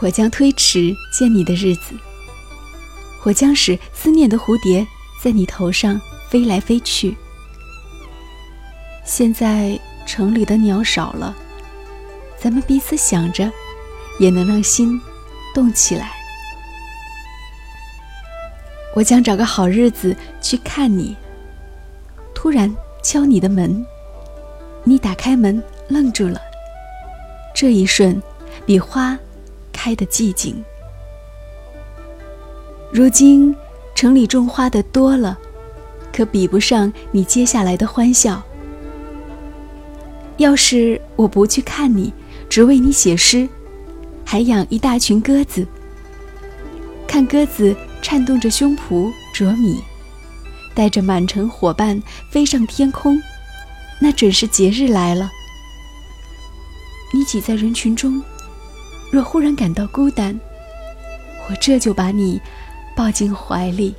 我将推迟见你的日子，我将使思念的蝴蝶在你头上飞来飞去。现在城里的鸟少了，咱们彼此想着，也能让心动起来。我将找个好日子去看你。突然敲你的门，你打开门愣住了。这一瞬，比花开的寂静。如今城里种花的多了，可比不上你接下来的欢笑。要是我不去看你，只为你写诗，还养一大群鸽子，看鸽子颤动着胸脯啄米，带着满城伙伴飞上天空，那准是节日来了。你挤在人群中，若忽然感到孤单，我这就把你抱进怀里。